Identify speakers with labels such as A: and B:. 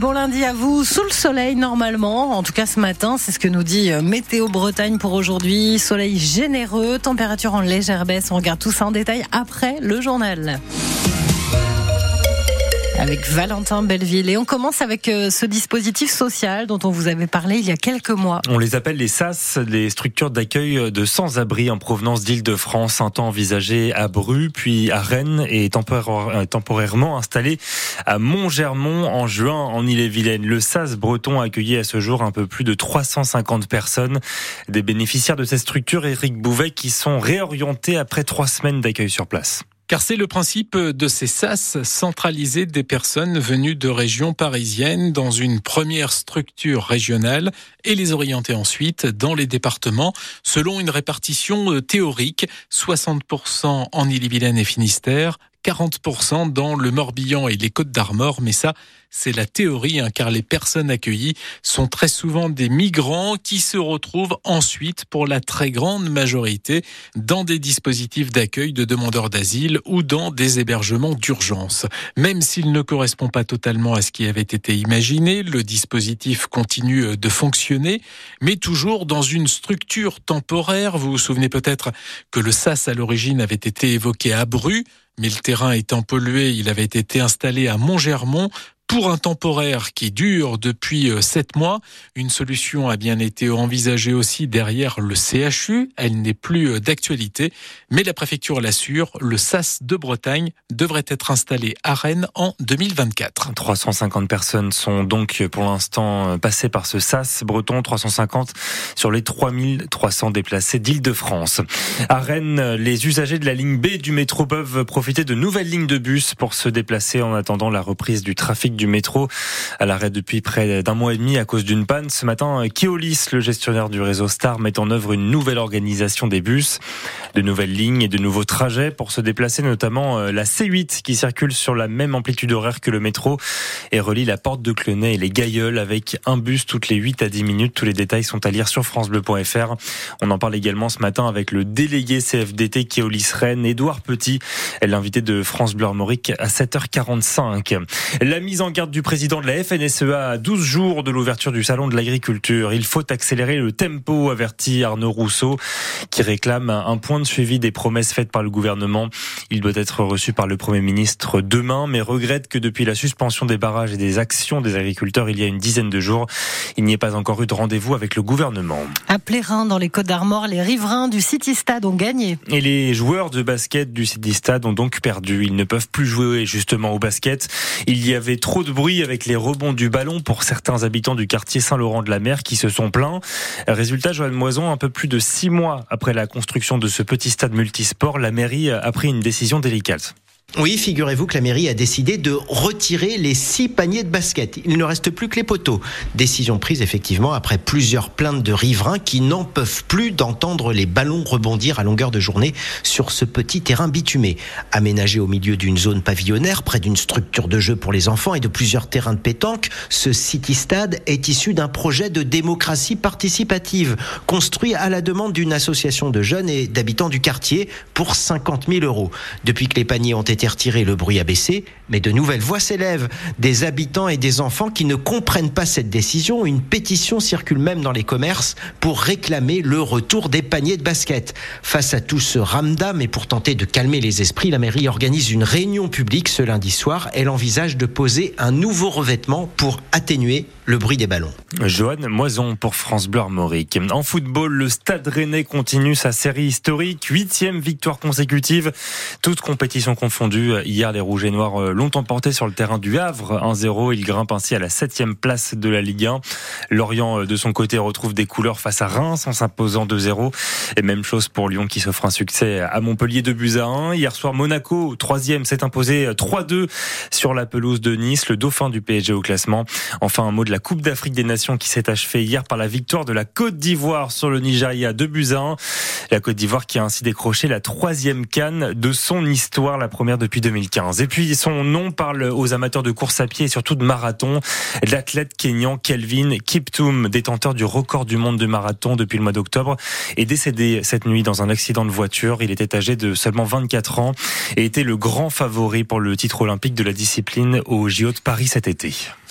A: Bon lundi à vous, sous le soleil normalement, en tout cas ce matin, c'est ce que nous dit euh, Météo Bretagne pour aujourd'hui. Soleil généreux, température en légère baisse, on regarde tout ça en détail après le journal avec Valentin Belleville. Et on commence avec euh, ce dispositif social dont on vous avait parlé il y a quelques mois.
B: On les appelle les SAS, les structures d'accueil de sans-abri en provenance d'Île-de-France, un temps envisagé à Bru, puis à Rennes et euh, temporairement installé à Montgermont en juin en Ille-et-Vilaine. Le SAS breton a accueilli à ce jour un peu plus de 350 personnes. Des bénéficiaires de cette structure, Éric Bouvet, qui sont réorientés après trois semaines d'accueil sur place.
C: Car c'est le principe de ces SAS, centraliser des personnes venues de régions parisiennes dans une première structure régionale et les orienter ensuite dans les départements selon une répartition théorique, 60% en Ille-et-Vilaine et Finistère, 40% dans le Morbihan et les Côtes d'Armor, mais ça, c'est la théorie, hein, car les personnes accueillies sont très souvent des migrants qui se retrouvent ensuite, pour la très grande majorité, dans des dispositifs d'accueil de demandeurs d'asile ou dans des hébergements d'urgence. Même s'il ne correspond pas totalement à ce qui avait été imaginé, le dispositif continue de fonctionner, mais toujours dans une structure temporaire. Vous vous souvenez peut-être que le SAS à l'origine avait été évoqué à Bru, mais le terrain étant pollué, il avait été installé à Montgermont pour un temporaire qui dure depuis euh, sept mois. Une solution a bien été envisagée aussi derrière le CHU. Elle n'est plus euh, d'actualité, mais la préfecture l'assure, le SAS de Bretagne devrait être installé à Rennes en 2024.
B: 350 personnes sont donc pour l'instant euh, passées par ce SAS breton, 350 sur les 3300 déplacés d'Île-de-France. À Rennes, les usagers de la ligne B du métro peuvent profiter de nouvelles lignes de bus pour se déplacer en attendant la reprise du trafic du métro à l'arrêt depuis près d'un mois et demi à cause d'une panne. Ce matin, Keolis, le gestionnaire du réseau Star, met en œuvre une nouvelle organisation des bus, de nouvelles lignes et de nouveaux trajets pour se déplacer, notamment euh, la C8 qui circule sur la même amplitude horaire que le métro et relie la porte de Clenay et les Gailleuls avec un bus toutes les 8 à 10 minutes. Tous les détails sont à lire sur francebleu.fr. On en parle également ce matin avec le délégué CFDT Keolis Rennes, Édouard Petit, l'invité de France Bleu Armorique à 7h45. La mise garde du président de la FNSEA à 12 jours de l'ouverture du salon de l'agriculture. Il faut accélérer le tempo, avertit Arnaud Rousseau, qui réclame un point de suivi des promesses faites par le gouvernement. Il doit être reçu par le Premier ministre demain, mais regrette que depuis la suspension des barrages et des actions des agriculteurs il y a une dizaine de jours, il n'y ait pas encore eu de rendez-vous avec le gouvernement.
A: À Plérin, dans les Côtes d'Armor, les riverains du City Stade ont gagné.
B: Et les joueurs de basket du City Stade ont donc perdu. Ils ne peuvent plus jouer justement au basket. Il y avait trop de bruit avec les rebonds du ballon pour certains habitants du quartier Saint-Laurent-de-la-Mer qui se sont plaints. Résultat, Joanne Moison, un peu plus de six mois après la construction de ce petit stade multisport, la mairie a pris une décision délicate.
D: Oui, figurez-vous que la mairie a décidé de retirer les six paniers de basket. Il ne reste plus que les poteaux. Décision prise effectivement après plusieurs plaintes de riverains qui n'en peuvent plus d'entendre les ballons rebondir à longueur de journée sur ce petit terrain bitumé. Aménagé au milieu d'une zone pavillonnaire, près d'une structure de jeu pour les enfants et de plusieurs terrains de pétanque, ce City Stade est issu d'un projet de démocratie participative construit à la demande d'une association de jeunes et d'habitants du quartier pour 50 000 euros. Depuis que les paniers ont été retiré, le bruit a baissé, mais de nouvelles voix s'élèvent. Des habitants et des enfants qui ne comprennent pas cette décision. Une pétition circule même dans les commerces pour réclamer le retour des paniers de basket. Face à tout ce ramdam et pour tenter de calmer les esprits, la mairie organise une réunion publique ce lundi soir. Elle envisage de poser un nouveau revêtement pour atténuer le bruit des ballons.
B: Johan Moison pour France Bleu Armorique. En football, le Stade Rennais continue sa série historique, huitième victoire consécutive, toutes compétitions confondues. Hier, les Rouges et Noirs euh, l'ont emporté sur le terrain du Havre, 1-0. Ils grimpent ainsi à la septième place de la Ligue 1. Lorient, euh, de son côté, retrouve des couleurs face à Reims en s'imposant 2-0. Et même chose pour Lyon qui s'offre un succès à Montpellier de buts à 1. Hier soir, Monaco, troisième, s'est imposé 3-2 sur la pelouse de Nice, le dauphin du PSG au classement. Enfin, un mot de la Coupe d'Afrique des Nations qui s'est achevée hier par la victoire de la Côte d'Ivoire sur le Nigeria de buts La Côte d'Ivoire qui a ainsi décroché la troisième canne de son histoire, la première depuis 2015. Et puis son nom parle aux amateurs de course à pied et surtout de marathon. L'athlète kényan Kelvin Kiptoum, détenteur du record du monde de marathon depuis le mois d'octobre, est décédé cette nuit dans un accident de voiture. Il était âgé de seulement 24 ans et était le grand favori pour le titre olympique de la discipline au JO de Paris cet été.